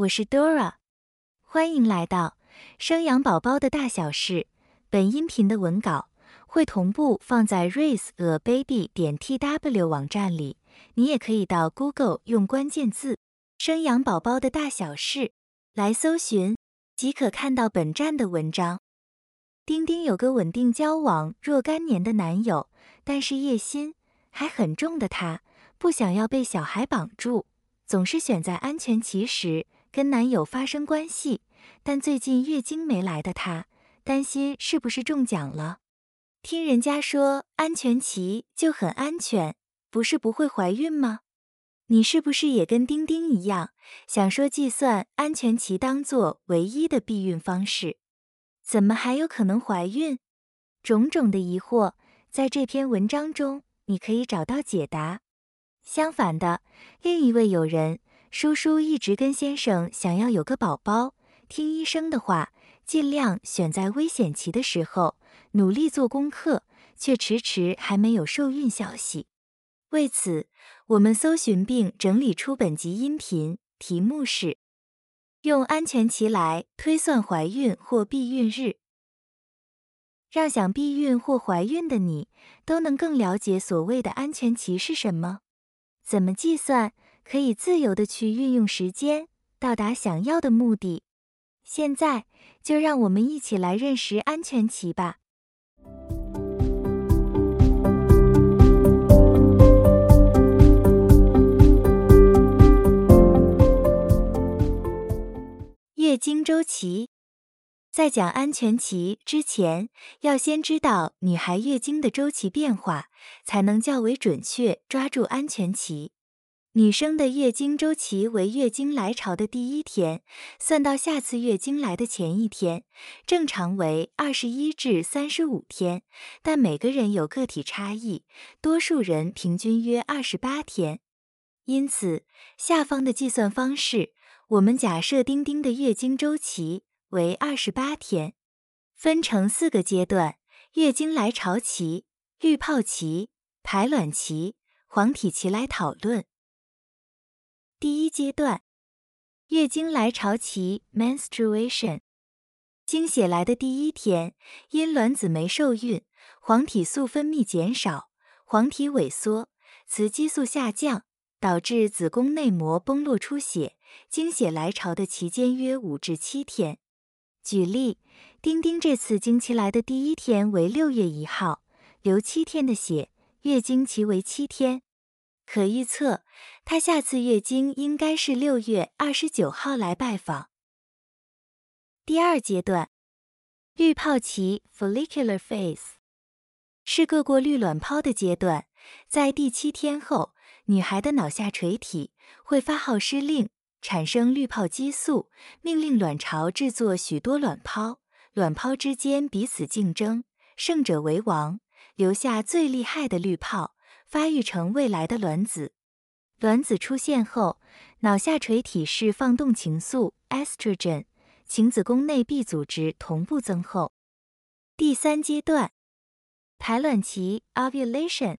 我是 Dora，欢迎来到生养宝宝的大小事。本音频的文稿会同步放在 raiseababy 点 tw 网站里，你也可以到 Google 用关键字“生养宝宝的大小事”来搜寻，即可看到本站的文章。丁丁有个稳定交往若干年的男友，但是夜心还很重的他，不想要被小孩绑住，总是选在安全期时。跟男友发生关系，但最近月经没来的她担心是不是中奖了。听人家说安全期就很安全，不是不会怀孕吗？你是不是也跟丁丁一样，想说计算安全期当做唯一的避孕方式？怎么还有可能怀孕？种种的疑惑，在这篇文章中你可以找到解答。相反的，另一位友人。叔叔一直跟先生想要有个宝宝，听医生的话，尽量选在危险期的时候，努力做功课，却迟迟还没有受孕消息。为此，我们搜寻并整理出本集音频，题目是“用安全期来推算怀孕或避孕日”，让想避孕或怀孕的你都能更了解所谓的安全期是什么，怎么计算。可以自由的去运用时间，到达想要的目的。现在就让我们一起来认识安全期吧。月经周期，在讲安全期之前，要先知道女孩月经的周期变化，才能较为准确抓住安全期。女生的月经周期为月经来潮的第一天，算到下次月经来的前一天，正常为二十一至三十五天，但每个人有个体差异，多数人平均约二十八天。因此，下方的计算方式，我们假设丁丁的月经周期为二十八天，分成四个阶段：月经来潮期、滤泡期、排卵期、黄体期来讨论。第一阶段，月经来潮期 （menstruation），经血来的第一天，因卵子没受孕，黄体素分泌减少，黄体萎缩，雌激素下降，导致子宫内膜崩落出血。经血来潮的期间约五至七天。举例，丁丁这次经期来的第一天为六月一号，流七天的血，月经期为七天。可预测，她下次月经应该是六月二十九号来拜访。第二阶段，滤泡期 （follicular phase） 是各过滤卵泡的阶段，在第七天后，女孩的脑下垂体会发号施令，产生滤泡激素，命令卵巢制作许多卵泡，卵泡之间彼此竞争，胜者为王，留下最厉害的滤泡。发育成未来的卵子，卵子出现后，脑下垂体释放动情素 estrogen，情子宫内壁组织同步增厚。第三阶段，排卵期 ovulation，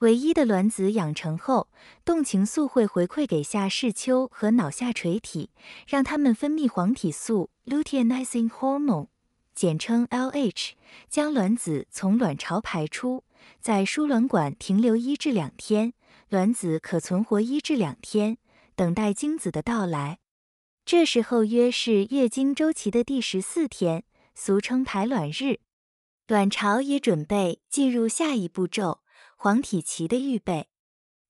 唯一的卵子养成后，动情素会回馈给下视丘和脑下垂体，让它们分泌黄体素 luteinizing hormone，简称 LH，将卵子从卵巢排出。在输卵管停留一至两天，卵子可存活一至两天，等待精子的到来。这时候约是月经周期的第十四天，俗称排卵日。卵巢也准备进入下一步骤——黄体期的预备。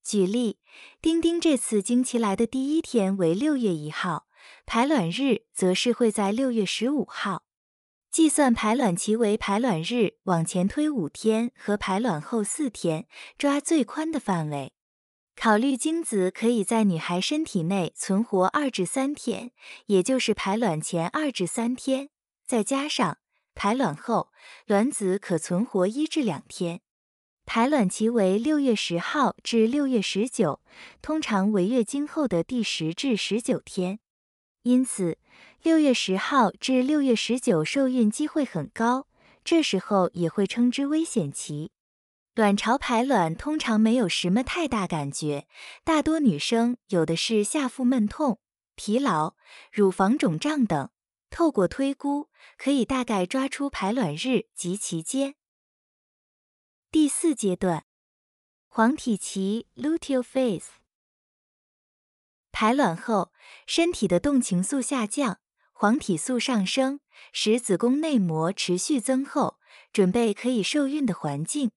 举例，丁丁这次经期来的第一天为六月一号，排卵日则是会在六月十五号。计算排卵期为排卵日往前推五天和排卵后四天，抓最宽的范围。考虑精子可以在女孩身体内存活二至三天，也就是排卵前二至三天，再加上排卵后卵子可存活一至两天。排卵期为六月十号至六月十九，通常为月经后的第十至十九天。因此，六月十号至六月十九受孕机会很高，这时候也会称之危险期。卵巢排卵通常没有什么太大感觉，大多女生有的是下腹闷痛，疲劳、乳房肿胀等，透过推估，可以大概抓出排卵日及期间。第四阶段，黄体期 （luteal phase）。排卵后，身体的动情素下降，黄体素上升，使子宫内膜持续增厚，准备可以受孕的环境。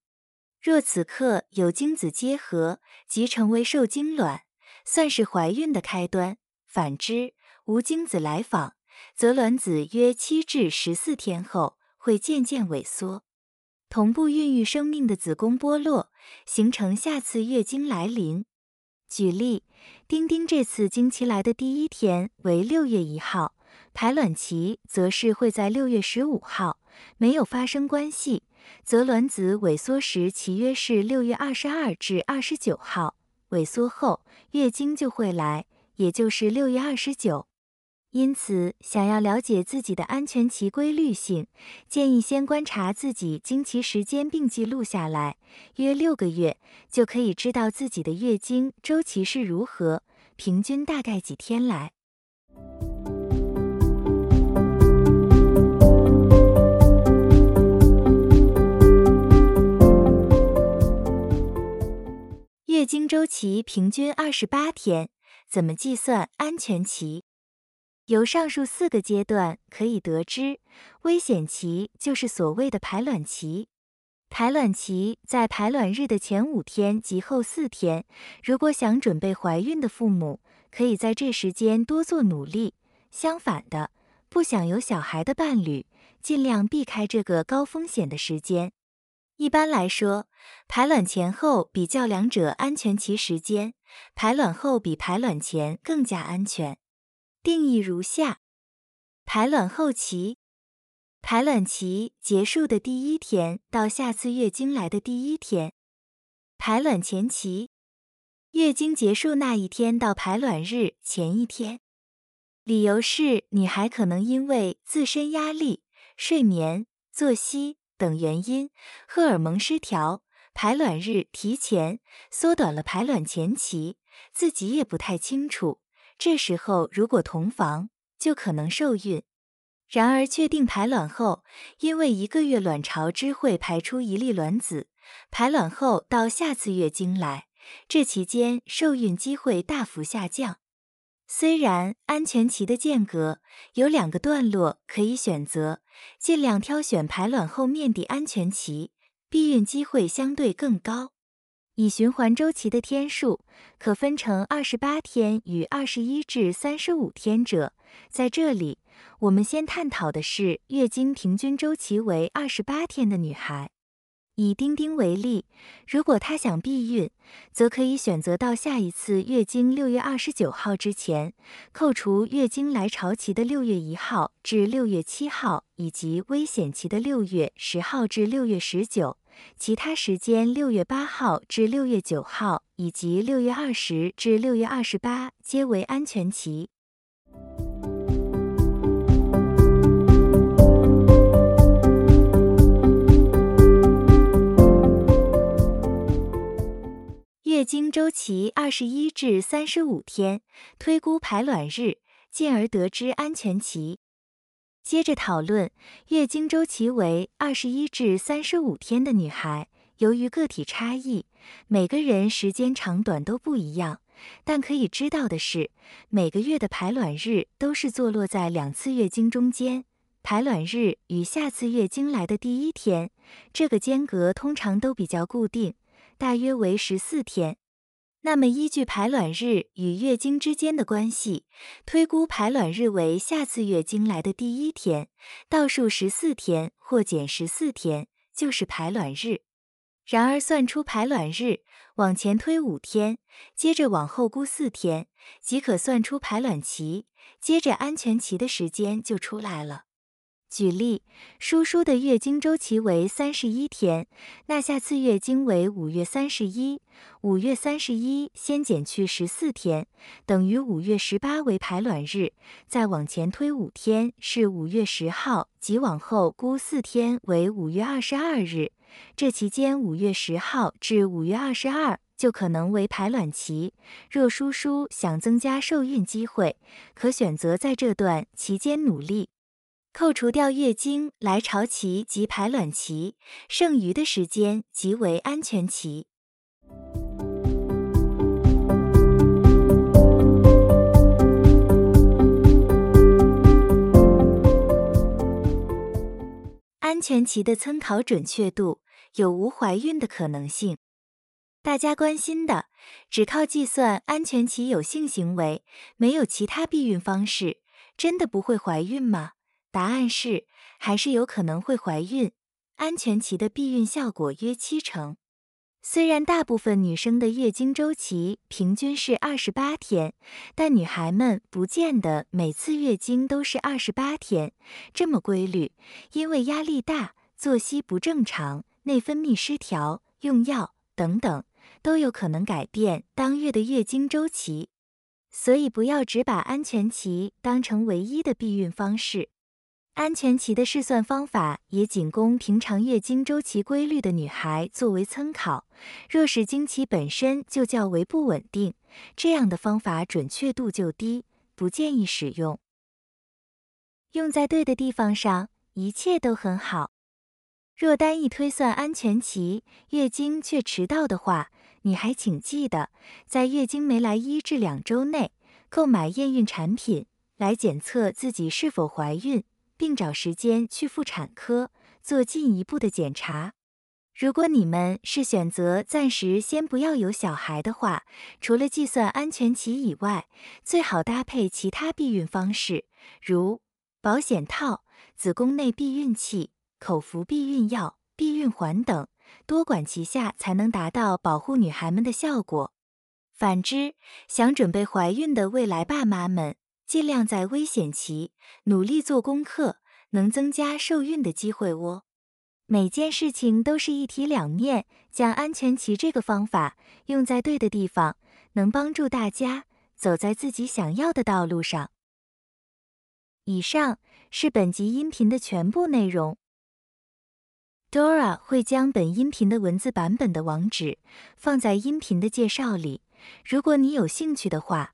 若此刻有精子结合，即成为受精卵，算是怀孕的开端。反之，无精子来访，则卵子约七至十四天后会渐渐萎缩。同步孕育生命的子宫剥落，形成下次月经来临。举例，丁丁这次经期来的第一天为六月一号，排卵期则是会在六月十五号。没有发生关系，则卵子萎缩时期约是六月二十二至二十九号，萎缩后月经就会来，也就是六月二十九。因此，想要了解自己的安全期规律性，建议先观察自己经期时间并记录下来，约六个月就可以知道自己的月经周期是如何，平均大概几天来。月经周期平均二十八天，怎么计算安全期？由上述四个阶段可以得知，危险期就是所谓的排卵期。排卵期在排卵日的前五天及后四天。如果想准备怀孕的父母，可以在这时间多做努力。相反的，不想有小孩的伴侣，尽量避开这个高风险的时间。一般来说，排卵前后比较两者安全期时间，排卵后比排卵前更加安全。定义如下：排卵后期，排卵期结束的第一天到下次月经来的第一天；排卵前期，月经结束那一天到排卵日前一天。理由是，你还可能因为自身压力、睡眠、作息等原因，荷尔蒙失调，排卵日提前，缩短了排卵前期，自己也不太清楚。这时候如果同房，就可能受孕。然而确定排卵后，因为一个月卵巢只会排出一粒卵子，排卵后到下次月经来，这期间受孕机会大幅下降。虽然安全期的间隔有两个段落可以选择，尽量挑选排卵后面的安全期，避孕机会相对更高。以循环周期的天数可分成二十八天与二十一至三十五天者，在这里我们先探讨的是月经平均周期为二十八天的女孩。以丁丁为例，如果她想避孕，则可以选择到下一次月经六月二十九号之前，扣除月经来潮期的六月一号至六月七号，以及危险期的六月十号至六月十九，其他时间六月八号至六月九号以及六月二十至六月二十八皆为安全期。月经周期二十一至三十五天，推估排卵日，进而得知安全期。接着讨论月经周期为二十一至三十五天的女孩，由于个体差异，每个人时间长短都不一样，但可以知道的是，每个月的排卵日都是坐落在两次月经中间，排卵日与下次月经来的第一天，这个间隔通常都比较固定。大约为十四天，那么依据排卵日与月经之间的关系，推估排卵日为下次月经来的第一天，倒数十四天或减十四天就是排卵日。然而算出排卵日，往前推五天，接着往后估四天，即可算出排卵期，接着安全期的时间就出来了。举例，叔叔的月经周期为三十一天，那下次月经为五月三十一，五月三十一先减去十四天，等于五月十八为排卵日，再往前推五天是五月十号，即往后估四天为五月二十二日，这期间五月十号至五月二十二就可能为排卵期。若叔叔想增加受孕机会，可选择在这段期间努力。扣除掉月经来潮期及排卵期，剩余的时间即为安全期。安全期的参考准确度有无怀孕的可能性？大家关心的，只靠计算安全期有性行为，没有其他避孕方式，真的不会怀孕吗？答案是，还是有可能会怀孕。安全期的避孕效果约七成。虽然大部分女生的月经周期平均是二十八天，但女孩们不见得每次月经都是二十八天这么规律，因为压力大、作息不正常、内分泌失调、用药等等，都有可能改变当月的月经周期。所以不要只把安全期当成唯一的避孕方式。安全期的试算方法也仅供平常月经周期规律的女孩作为参考。若是经期本身就较为不稳定，这样的方法准确度就低，不建议使用。用在对的地方上，一切都很好。若单一推算安全期，月经却迟到的话，你还请记得在月经没来一至两周内购买验孕产品来检测自己是否怀孕。并找时间去妇产科做进一步的检查。如果你们是选择暂时先不要有小孩的话，除了计算安全期以外，最好搭配其他避孕方式，如保险套、子宫内避孕器、口服避孕药、避孕环等，多管齐下才能达到保护女孩们的效果。反之，想准备怀孕的未来爸妈们。尽量在危险期努力做功课，能增加受孕的机会哦。每件事情都是一体两面，将安全期这个方法用在对的地方，能帮助大家走在自己想要的道路上。以上是本集音频的全部内容。Dora 会将本音频的文字版本的网址放在音频的介绍里，如果你有兴趣的话。